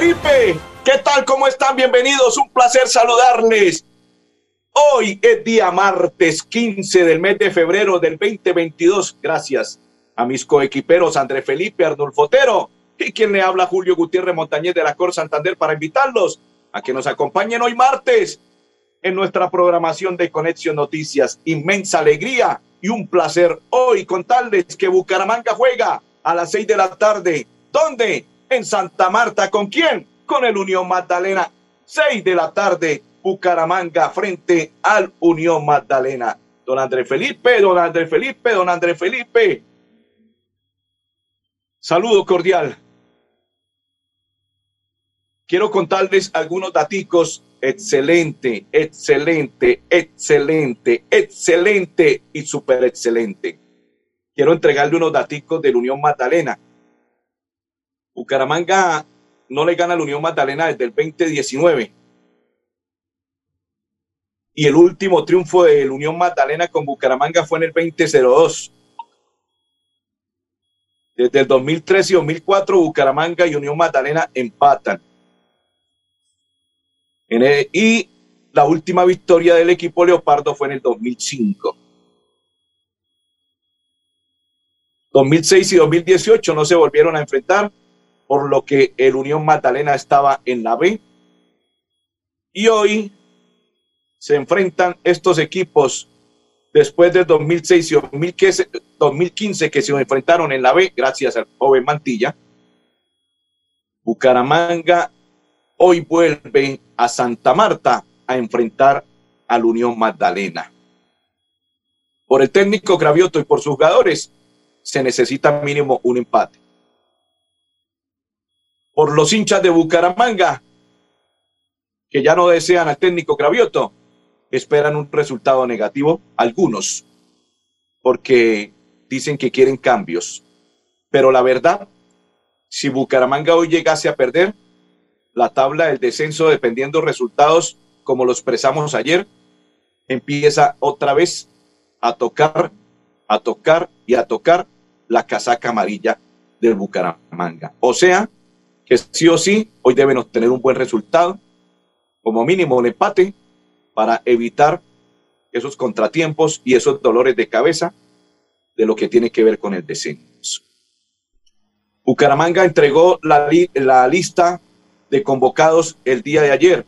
Felipe. ¿Qué tal? ¿Cómo están? Bienvenidos. Un placer saludarles. Hoy es día martes 15 del mes de febrero del 2022. Gracias a mis coequiperos André Felipe Arnulfo Otero y quien le habla Julio Gutiérrez Montañez de la Cor Santander para invitarlos a que nos acompañen hoy martes en nuestra programación de Conexión Noticias. Inmensa alegría y un placer hoy contarles que Bucaramanga juega a las seis de la tarde. ¿Dónde? En Santa Marta. ¿Con quién? Con el Unión Magdalena. Seis de la tarde, Bucaramanga frente al Unión Magdalena. Don Andrés Felipe, don Andrés Felipe, don Andrés Felipe. Saludo cordial. Quiero contarles algunos daticos. Excelente, excelente, excelente, excelente y súper excelente. Quiero entregarle unos daticos de la Unión Magdalena Bucaramanga no le gana a la Unión Magdalena desde el 2019. Y el último triunfo de la Unión Magdalena con Bucaramanga fue en el 2002. Desde el 2003 y 2004, Bucaramanga y Unión Magdalena empatan. y la última victoria del equipo Leopardo fue en el 2005. 2006 y 2018 no se volvieron a enfrentar por lo que el Unión Magdalena estaba en la B. Y hoy se enfrentan estos equipos después del 2006 y 2015 que se enfrentaron en la B, gracias al joven Mantilla. Bucaramanga hoy vuelve a Santa Marta a enfrentar al Unión Magdalena. Por el técnico Gravioto y por sus jugadores se necesita mínimo un empate por los hinchas de Bucaramanga, que ya no desean al técnico Cravioto, esperan un resultado negativo, algunos, porque dicen que quieren cambios. Pero la verdad, si Bucaramanga hoy llegase a perder, la tabla del descenso, dependiendo resultados como lo expresamos ayer, empieza otra vez a tocar, a tocar y a tocar la casaca amarilla del Bucaramanga. O sea, que sí o sí hoy deben obtener un buen resultado, como mínimo un empate, para evitar esos contratiempos y esos dolores de cabeza de lo que tiene que ver con el descenso. Bucaramanga entregó la, la lista de convocados el día de ayer,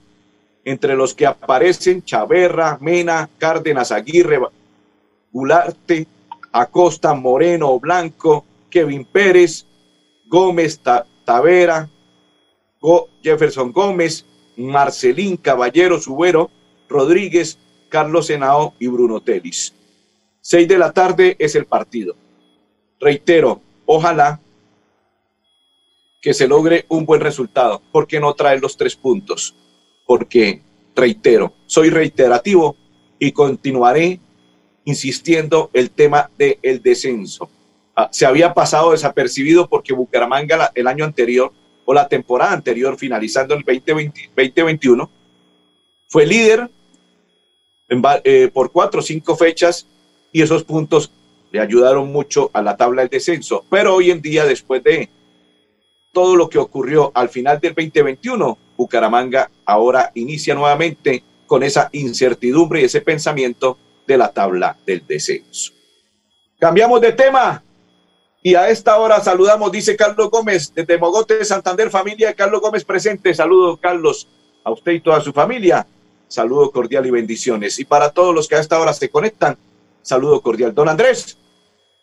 entre los que aparecen Chaverra, Mena, Cárdenas, Aguirre, Gularte, Acosta, Moreno, Blanco, Kevin Pérez, Gómez, Tavera, Jefferson Gómez, Marcelín Caballero Subero, Rodríguez, Carlos Senao y Bruno Telis. Seis de la tarde es el partido. Reitero, ojalá que se logre un buen resultado. ¿Por qué no traer los tres puntos? Porque, reitero, soy reiterativo y continuaré insistiendo el tema del descenso. Ah, se había pasado desapercibido porque Bucaramanga el año anterior o la temporada anterior, finalizando el 2021, fue líder eh, por cuatro o cinco fechas y esos puntos le ayudaron mucho a la tabla del descenso. Pero hoy en día, después de todo lo que ocurrió al final del 2021, Bucaramanga ahora inicia nuevamente con esa incertidumbre y ese pensamiento de la tabla del descenso. Cambiamos de tema. Y a esta hora saludamos, dice Carlos Gómez, desde Mogote, Santander, familia Carlos Gómez presente. Saludos, Carlos, a usted y toda su familia. Saludo cordial y bendiciones. Y para todos los que a esta hora se conectan, saludo cordial. Don Andrés,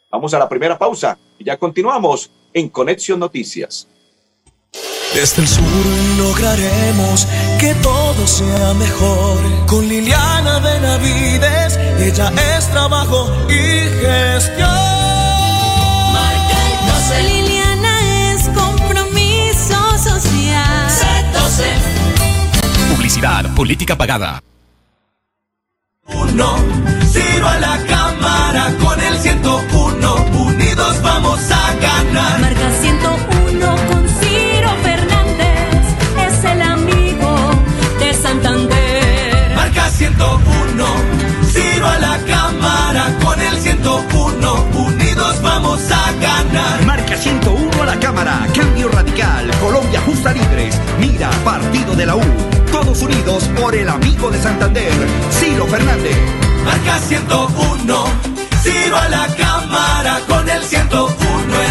vamos a la primera pausa y ya continuamos en Conexión Noticias. Desde el sur lograremos que todo sea mejor. Con Liliana Benavides, ella es trabajo y gestión. Publicidad, política pagada. Uno, Ciro a la cámara con el 101. Unidos vamos a ganar. Marca 101 Libres. Mira, partido de la U. Todos unidos por el amigo de Santander, Ciro Fernández. Marca 101, Ciro a la cámara con el 101,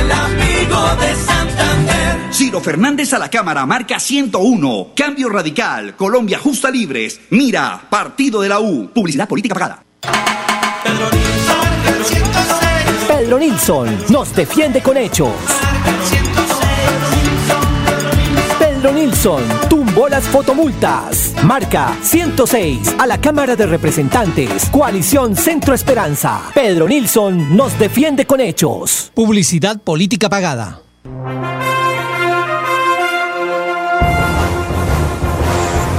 el amigo de Santander. Ciro Fernández a la cámara, marca 101. Cambio radical. Colombia justa libres. Mira, partido de la U. Publicidad política pagada. Pedro Nilsson, 106. Pedro Nilsson nos defiende con hechos. Pedro Nilsson tumbó las fotomultas. Marca 106 a la Cámara de Representantes. Coalición Centro Esperanza. Pedro Nilsson nos defiende con hechos. Publicidad política pagada.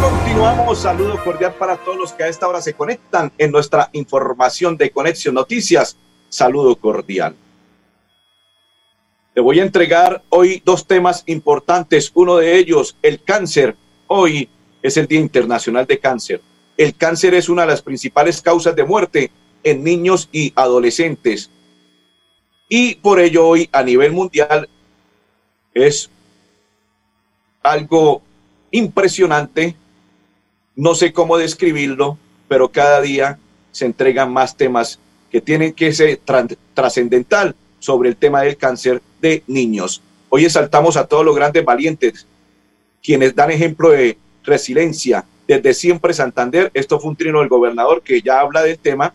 Continuamos, saludo cordial para todos los que a esta hora se conectan en nuestra información de Conexión Noticias. Saludo cordial. Te voy a entregar hoy dos temas importantes. Uno de ellos, el cáncer. Hoy es el Día Internacional de Cáncer. El cáncer es una de las principales causas de muerte en niños y adolescentes. Y por ello hoy a nivel mundial es algo impresionante. No sé cómo describirlo, pero cada día se entregan más temas que tienen que ser trascendental sobre el tema del cáncer de niños. Hoy exaltamos a todos los grandes valientes, quienes dan ejemplo de resiliencia. Desde siempre Santander, esto fue un trino del gobernador que ya habla del tema,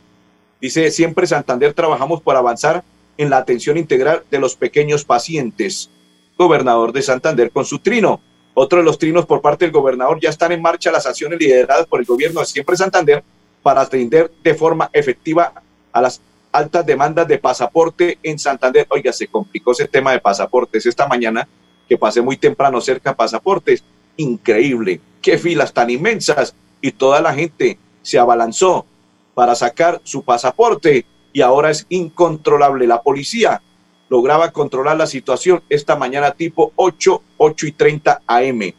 dice, siempre Santander trabajamos por avanzar en la atención integral de los pequeños pacientes. Gobernador de Santander con su trino. Otro de los trinos por parte del gobernador ya están en marcha las acciones lideradas por el gobierno de siempre Santander para atender de forma efectiva a las altas demandas de pasaporte en Santander. Oiga, se complicó ese tema de pasaportes esta mañana que pasé muy temprano cerca de pasaportes. Increíble, qué filas tan inmensas y toda la gente se abalanzó para sacar su pasaporte y ahora es incontrolable. La policía lograba controlar la situación esta mañana tipo 8, 8 y 30 AM.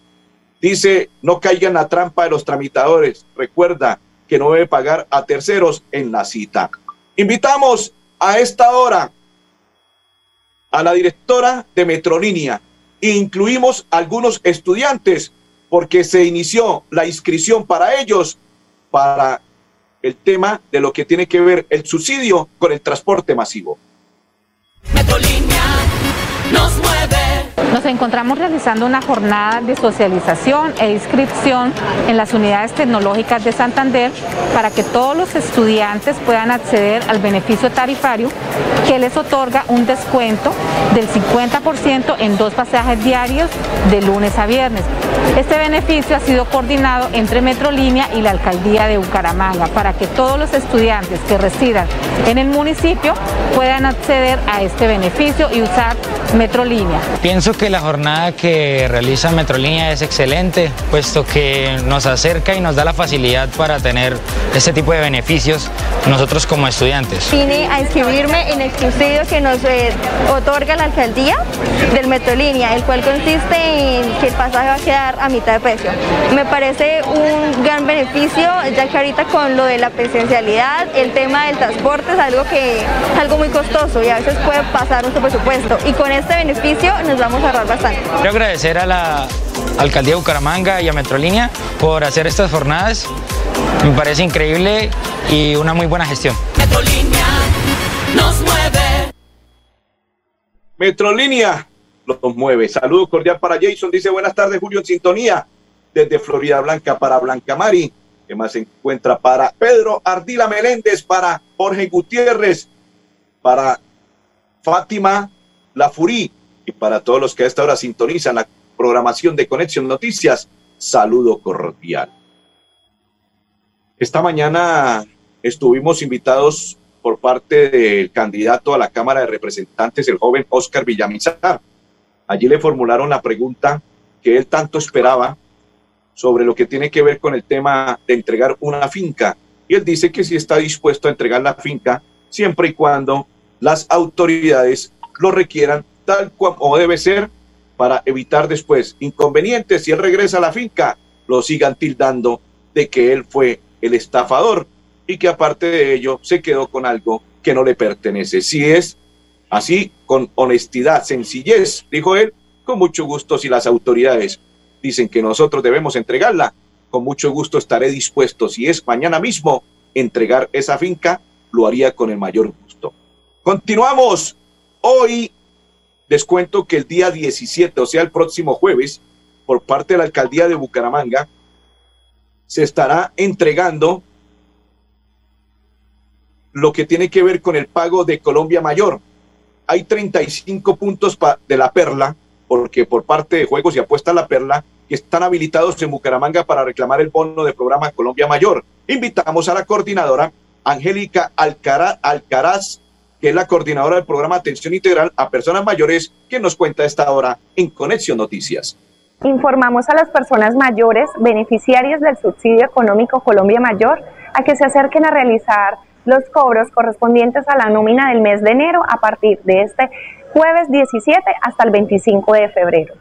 Dice, no caigan la trampa de los tramitadores. Recuerda que no debe pagar a terceros en la cita. Invitamos a esta hora a la directora de Metrolínea incluimos algunos estudiantes porque se inició la inscripción para ellos para el tema de lo que tiene que ver el subsidio con el transporte masivo. Metrolínea nos mueve. Nos encontramos realizando una jornada de socialización e inscripción en las unidades tecnológicas de Santander para que todos los estudiantes puedan acceder al beneficio tarifario que les otorga un descuento del 50% en dos pasajes diarios de lunes a viernes. Este beneficio ha sido coordinado entre Metrolínea y la Alcaldía de Bucaramanga para que todos los estudiantes que residan en el municipio puedan acceder a este beneficio y usar Metrolínea. Pienso que la jornada que realiza Metrolínea es excelente, puesto que nos acerca y nos da la facilidad para tener este tipo de beneficios nosotros como estudiantes. Vine a inscribirme en el subsidio que nos eh, otorga la alcaldía del Metrolínea, el cual consiste en que el pasaje va a quedar a mitad de precio. Me parece un gran beneficio, ya que ahorita con lo de la presencialidad, el tema del transporte es algo que es algo muy costoso y a veces puede pasar nuestro presupuesto. Y con este beneficio nos vamos a ahorrar bastante. Quiero agradecer a la Alcaldía de Bucaramanga y a Metrolínea por hacer estas jornadas. Me parece increíble y una muy buena gestión. Metrolínea nos mueve. Metrolínea los mueve. Saludo cordial para Jason. Dice buenas tardes, Julio, en sintonía desde Florida Blanca para Blanca Mari. que más se encuentra para Pedro Ardila Meléndez, para Jorge Gutiérrez, para Fátima La Furí y para todos los que a esta hora sintonizan la programación de Conexión Noticias. Saludo cordial. Esta mañana estuvimos invitados por parte del candidato a la Cámara de Representantes, el joven Oscar Villamizar. Allí le formularon la pregunta que él tanto esperaba sobre lo que tiene que ver con el tema de entregar una finca. Y él dice que sí está dispuesto a entregar la finca siempre y cuando las autoridades lo requieran tal como debe ser para evitar después inconvenientes. Si él regresa a la finca, lo sigan tildando de que él fue el estafador y que aparte de ello se quedó con algo que no le pertenece. Si es así, con honestidad, sencillez, dijo él, con mucho gusto si las autoridades dicen que nosotros debemos entregarla, con mucho gusto estaré dispuesto, si es mañana mismo, entregar esa finca, lo haría con el mayor gusto. Continuamos. Hoy les cuento que el día 17, o sea, el próximo jueves, por parte de la alcaldía de Bucaramanga, se estará entregando lo que tiene que ver con el pago de Colombia Mayor. Hay 35 puntos de la perla, porque por parte de Juegos y Apuesta La Perla, que están habilitados en Bucaramanga para reclamar el bono de programa Colombia Mayor. Invitamos a la coordinadora Angélica Alcaraz, es la coordinadora del programa Atención Integral a Personas Mayores, que nos cuenta esta hora en Conexión Noticias. Informamos a las personas mayores, beneficiarias del subsidio económico Colombia Mayor, a que se acerquen a realizar los cobros correspondientes a la nómina del mes de enero a partir de este jueves 17 hasta el 25 de febrero.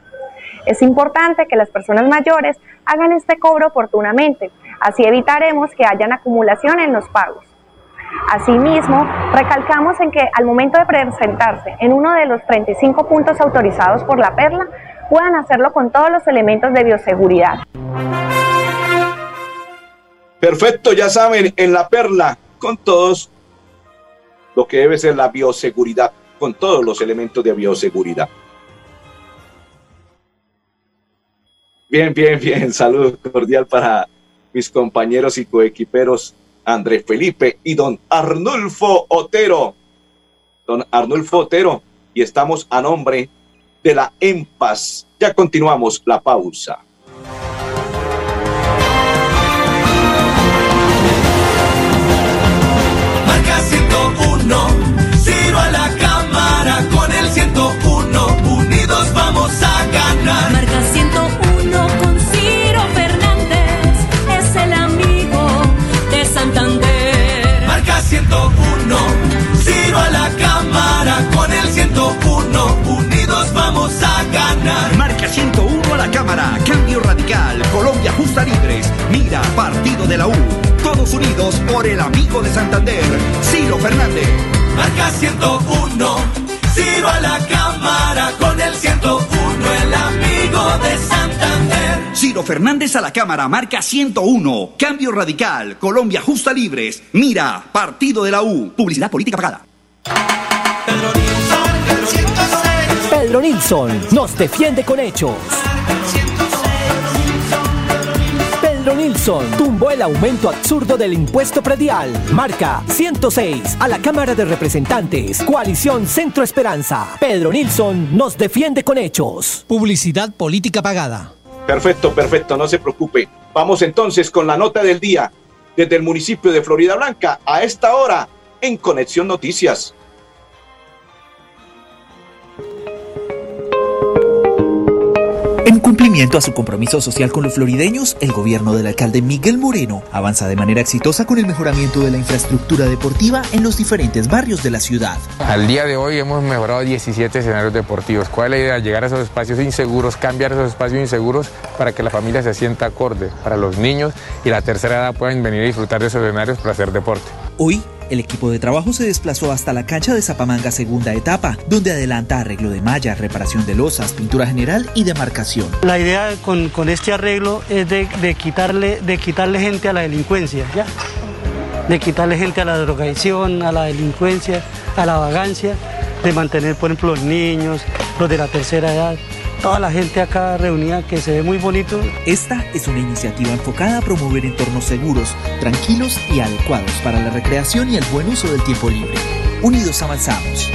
Es importante que las personas mayores hagan este cobro oportunamente, así evitaremos que hayan acumulación en los pagos. Asimismo, recalcamos en que al momento de presentarse en uno de los 35 puntos autorizados por la Perla, puedan hacerlo con todos los elementos de bioseguridad. Perfecto, ya saben, en la Perla, con todos lo que debe ser la bioseguridad, con todos los elementos de bioseguridad. Bien, bien, bien. Saludo cordial para mis compañeros y coequiperos Andrés Felipe y don Arnulfo Otero. Don Arnulfo Otero. Y estamos a nombre de la EMPAS. Ya continuamos la pausa. 101, Ciro a la cámara con el 101, unidos vamos a ganar. Marca 101 a la cámara, cambio radical, Colombia justa libres, mira, partido de la U, todos unidos por el amigo de Santander, Ciro Fernández. Marca 101, Ciro a la cámara con el 101, el amigo de Santander. Ciro Fernández a la cámara, marca 101, cambio radical, Colombia justa libres, mira, partido de la U, publicidad política pagada. Pedro Nilsson nos defiende con hechos. Pedro Nilsson tumbó el aumento absurdo del impuesto predial. Marca 106 a la Cámara de Representantes. Coalición Centro Esperanza. Pedro Nilsson nos defiende con hechos. Publicidad política pagada. Perfecto, perfecto, no se preocupe. Vamos entonces con la nota del día desde el municipio de Florida Blanca a esta hora en Conexión Noticias. Cumplimiento a su compromiso social con los florideños, el gobierno del alcalde Miguel Moreno avanza de manera exitosa con el mejoramiento de la infraestructura deportiva en los diferentes barrios de la ciudad. Al día de hoy hemos mejorado 17 escenarios deportivos. ¿Cuál es la idea? Llegar a esos espacios inseguros, cambiar esos espacios inseguros para que la familia se sienta acorde, para los niños y la tercera edad puedan venir a disfrutar de esos escenarios para hacer deporte. Hoy, el equipo de trabajo se desplazó hasta la cancha de Zapamanga segunda etapa, donde adelanta arreglo de mallas, reparación de losas, pintura general y demarcación. La idea con, con este arreglo es de, de quitarle, de quitarle gente a la delincuencia, ¿ya? de quitarle gente a la drogadicción, a la delincuencia, a la vagancia, de mantener, por ejemplo, los niños, los de la tercera edad, toda la gente acá reunida que se ve muy bonito. Esta es una iniciativa enfocada a promover entornos seguros, tranquilos y adecuados para la recreación y el buen uso del tiempo libre. Unidos avanzamos.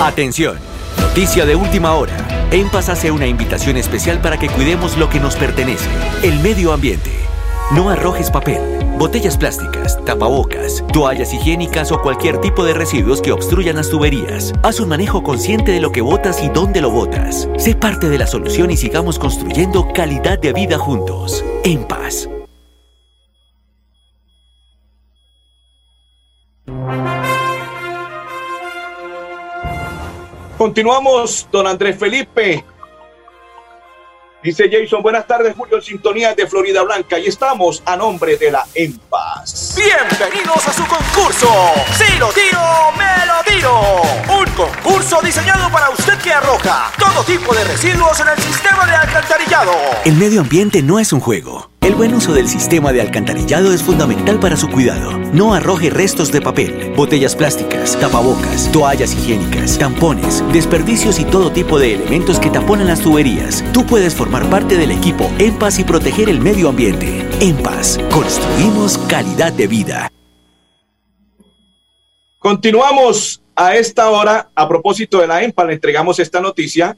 Atención. Noticia de última hora. En Paz hace una invitación especial para que cuidemos lo que nos pertenece, el medio ambiente. No arrojes papel, botellas plásticas, tapabocas, toallas higiénicas o cualquier tipo de residuos que obstruyan las tuberías. Haz un manejo consciente de lo que botas y dónde lo botas. Sé parte de la solución y sigamos construyendo calidad de vida juntos. En paz. Continuamos, don Andrés Felipe. Dice Jason, buenas tardes, Julio, en sintonía de Florida Blanca. Y estamos a nombre de la EMPAS. Bienvenidos a su concurso. Si lo tiro, me lo tiro. Un concurso diseñado para usted que arroja todo tipo de residuos en el sistema de alcantarillado. El medio ambiente no es un juego. El buen uso del sistema de alcantarillado es fundamental para su cuidado. No arroje restos de papel, botellas plásticas, tapabocas, toallas higiénicas, tampones, desperdicios y todo tipo de elementos que taponan las tuberías. Tú puedes formar parte del equipo En y proteger el medio ambiente. En construimos calidad de vida. Continuamos a esta hora. A propósito de la EMPA, le entregamos esta noticia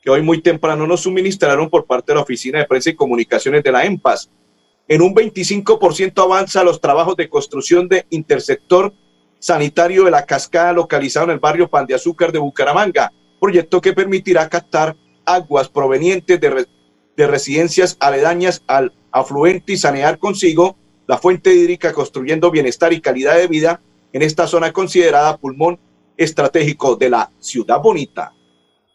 que hoy muy temprano nos suministraron por parte de la Oficina de Prensa y Comunicaciones de la EMPAS. En un 25% avanza los trabajos de construcción de intersector sanitario de la cascada localizado en el barrio Pan de Azúcar de Bucaramanga, proyecto que permitirá captar aguas provenientes de, de residencias aledañas al afluente y sanear consigo la fuente hídrica construyendo bienestar y calidad de vida en esta zona considerada pulmón estratégico de la ciudad bonita.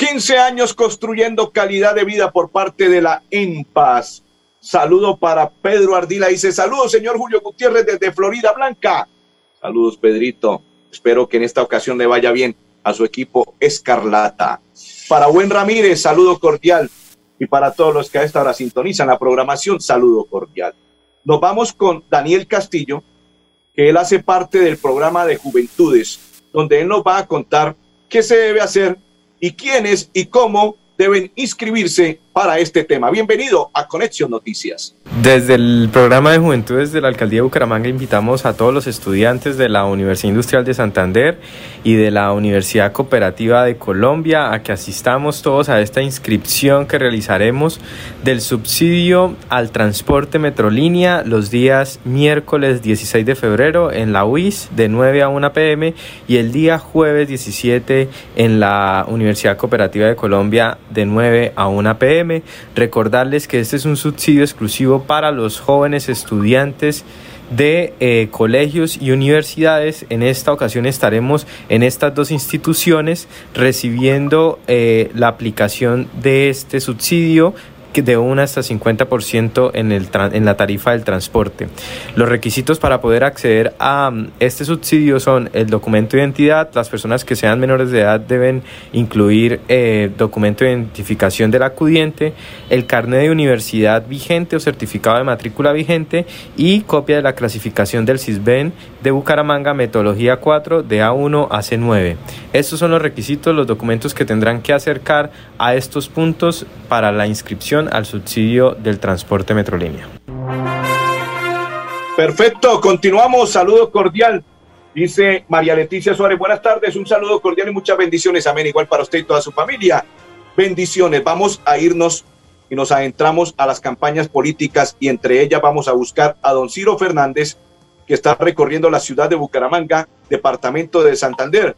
15 años construyendo calidad de vida por parte de la EMPAS. Saludo para Pedro Ardila. Dice, saludos, señor Julio Gutiérrez desde Florida Blanca. Saludos, Pedrito. Espero que en esta ocasión le vaya bien a su equipo Escarlata. Para Buen Ramírez, saludo cordial. Y para todos los que a esta hora sintonizan la programación, saludo cordial. Nos vamos con Daniel Castillo, que él hace parte del programa de Juventudes, donde él nos va a contar qué se debe hacer y quiénes y cómo deben inscribirse para este tema. Bienvenido a Conexión Noticias. Desde el programa de Juventudes de la Alcaldía de Bucaramanga invitamos a todos los estudiantes de la Universidad Industrial de Santander y de la Universidad Cooperativa de Colombia a que asistamos todos a esta inscripción que realizaremos del subsidio al transporte Metrolínea los días miércoles 16 de febrero en la UIS de 9 a 1 pm y el día jueves 17 en la Universidad Cooperativa de Colombia de 9 a 1 pm. Recordarles que este es un subsidio exclusivo para los jóvenes estudiantes de eh, colegios y universidades. En esta ocasión estaremos en estas dos instituciones recibiendo eh, la aplicación de este subsidio de un hasta 50% en, el en la tarifa del transporte. Los requisitos para poder acceder a mm, este subsidio son el documento de identidad, las personas que sean menores de edad deben incluir eh, documento de identificación del acudiente, el carnet de universidad vigente o certificado de matrícula vigente y copia de la clasificación del CISBEN de Bucaramanga, metodología 4 de A1 a C9. Estos son los requisitos, los documentos que tendrán que acercar a estos puntos para la inscripción al subsidio del transporte Metrolínea. Perfecto, continuamos. Saludo cordial. Dice María Leticia Suárez, buenas tardes, un saludo cordial y muchas bendiciones. Amén, igual para usted y toda su familia. Bendiciones. Vamos a irnos y nos adentramos a las campañas políticas y entre ellas vamos a buscar a don Ciro Fernández, que está recorriendo la ciudad de Bucaramanga, departamento de Santander,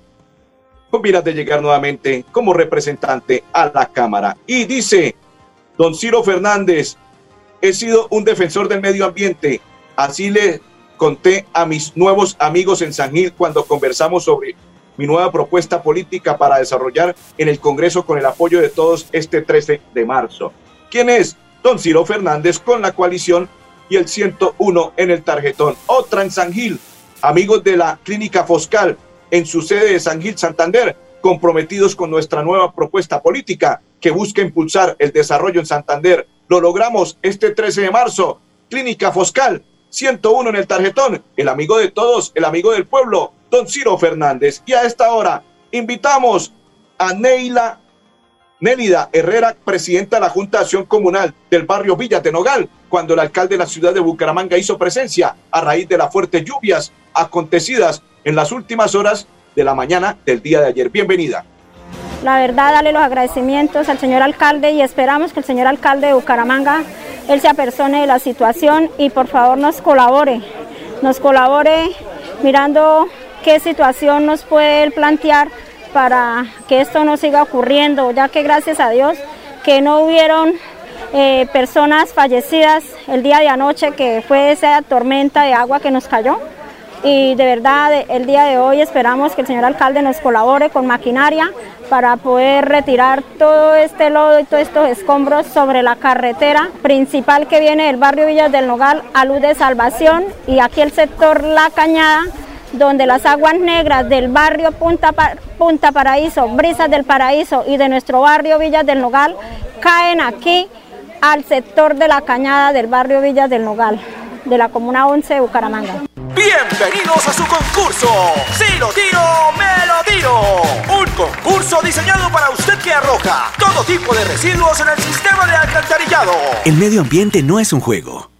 con miras de llegar nuevamente como representante a la Cámara. Y dice, Don Ciro Fernández, he sido un defensor del medio ambiente. Así le conté a mis nuevos amigos en San Gil cuando conversamos sobre mi nueva propuesta política para desarrollar en el Congreso con el apoyo de todos este 13 de marzo. ¿Quién es? Don Ciro Fernández con la coalición y el 101 en el tarjetón. Otra en San Gil, amigos de la Clínica Foscal en su sede de San Gil, Santander. comprometidos con nuestra nueva propuesta política que busca impulsar el desarrollo en Santander. Lo logramos este 13 de marzo. Clínica Foscal, 101 en el tarjetón. El amigo de todos, el amigo del pueblo, don Ciro Fernández. Y a esta hora invitamos a Neila Nélida Herrera, presidenta de la Junta de Acción Comunal del barrio Villa de Nogal, cuando el alcalde de la ciudad de Bucaramanga hizo presencia a raíz de las fuertes lluvias acontecidas en las últimas horas de la mañana del día de ayer. Bienvenida. La verdad, darle los agradecimientos al señor alcalde y esperamos que el señor alcalde de Bucaramanga, él se apersone de la situación y por favor nos colabore, nos colabore mirando qué situación nos puede él plantear para que esto no siga ocurriendo, ya que gracias a Dios que no hubieron eh, personas fallecidas el día de anoche, que fue esa tormenta de agua que nos cayó. Y de verdad, el día de hoy esperamos que el señor alcalde nos colabore con maquinaria para poder retirar todo este lodo y todos estos escombros sobre la carretera principal que viene del barrio Villas del Nogal a Luz de Salvación y aquí el sector La Cañada donde las aguas negras del barrio Punta, Punta Paraíso, Brisas del Paraíso y de nuestro barrio Villas del Nogal caen aquí al sector de la cañada del barrio Villas del Nogal, de la Comuna 11 de Bucaramanga. Bienvenidos a su concurso. Si lo tiro, me lo tiro. Un concurso diseñado para usted que arroja todo tipo de residuos en el sistema de alcantarillado. El medio ambiente no es un juego.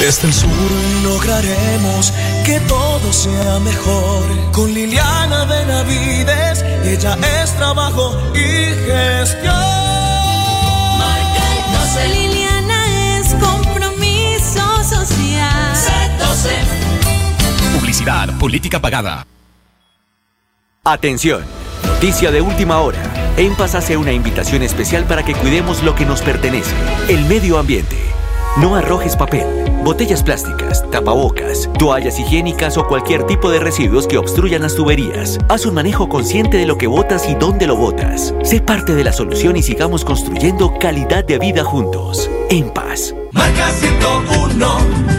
Desde el sur lograremos que todo sea mejor. Con Liliana Benavides, ella es trabajo y gestión. Marca el 12. Liliana es compromiso social. Publicidad, política pagada. Atención, noticia de última hora. En Paz hace una invitación especial para que cuidemos lo que nos pertenece, el medio ambiente. No arrojes papel, botellas plásticas, tapabocas, toallas higiénicas o cualquier tipo de residuos que obstruyan las tuberías. Haz un manejo consciente de lo que botas y dónde lo botas. Sé parte de la solución y sigamos construyendo calidad de vida juntos. En paz. Marca 101,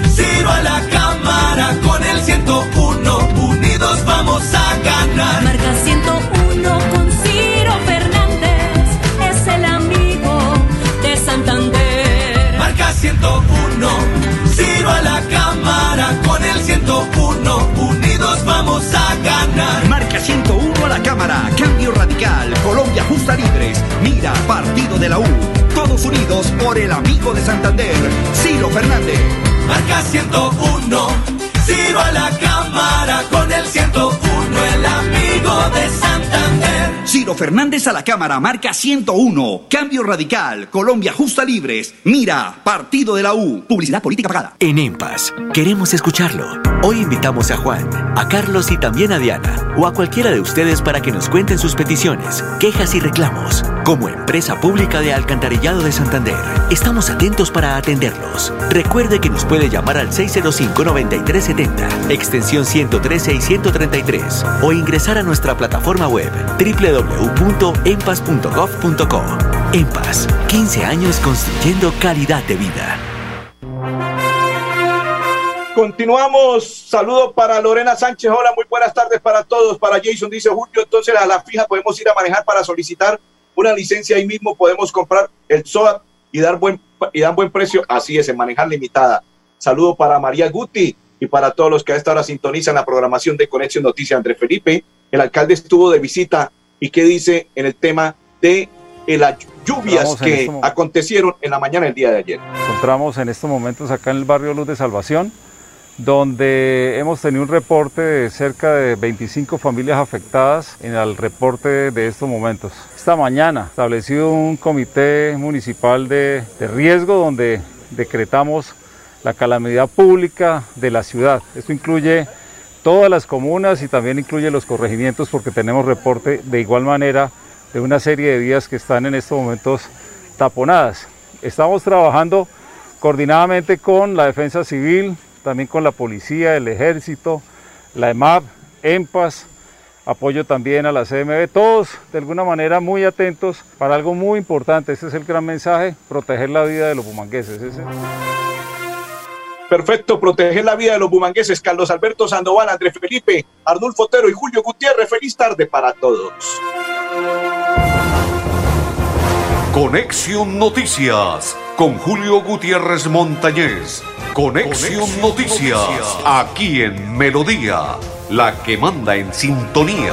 Ciro a la cámara con el 101. Unidos vamos a ganar. Marca 101 101, Ciro a la cámara con el 101. Unidos vamos a ganar. Marca 101 a la Cámara, Cambio Radical, Colombia Justa Libres, Mira, Partido de la U. Todos unidos por el amigo de Santander, Ciro Fernández. Marca 101, Ciro a la Fernández a la Cámara, marca 101. Cambio Radical, Colombia Justa Libres, Mira, Partido de la U. Publicidad política pagada. En EMPAS, queremos escucharlo. Hoy invitamos a Juan, a Carlos y también a Diana, o a cualquiera de ustedes para que nos cuenten sus peticiones, quejas y reclamos. Como empresa pública de Alcantarillado de Santander, estamos atentos para atenderlos. Recuerde que nos puede llamar al 605-9370, extensión 113 y 133, o ingresar a nuestra plataforma web www.empas.gov.co. EMPAS, 15 años construyendo calidad de vida. Continuamos. Saludo para Lorena Sánchez. Hola, muy buenas tardes para todos. Para Jason dice Julio, entonces a la fija podemos ir a manejar para solicitar una licencia ahí mismo. Podemos comprar el SOAT y dar buen y dan buen precio. Así es, en manejar limitada. Saludo para María Guti y para todos los que a esta hora sintonizan la programación de Conexión Noticias. Andrés Felipe, el alcalde estuvo de visita y qué dice en el tema de eh, las lluvias que este acontecieron en la mañana del día de ayer. encontramos en estos momentos acá en el barrio Luz de Salvación, donde hemos tenido un reporte de cerca de 25 familias afectadas en el reporte de estos momentos. Esta mañana establecido un comité municipal de, de riesgo donde decretamos la calamidad pública de la ciudad. Esto incluye todas las comunas y también incluye los corregimientos porque tenemos reporte de igual manera de una serie de vías que están en estos momentos taponadas. Estamos trabajando coordinadamente con la Defensa Civil, también con la policía, el ejército, la EMAP, EMPAS, apoyo también a la CMB, todos de alguna manera muy atentos para algo muy importante, este es el gran mensaje, proteger la vida de los bumangueses. Perfecto, proteger la vida de los bumangueses. Carlos Alberto Sandoval, Andrés Felipe, Arnulfo Otero y Julio Gutiérrez. Feliz tarde para todos. Conexión Noticias con Julio Gutiérrez Montañez. Conexión, Noticias, aquí en Melodía, la que manda en sintonía.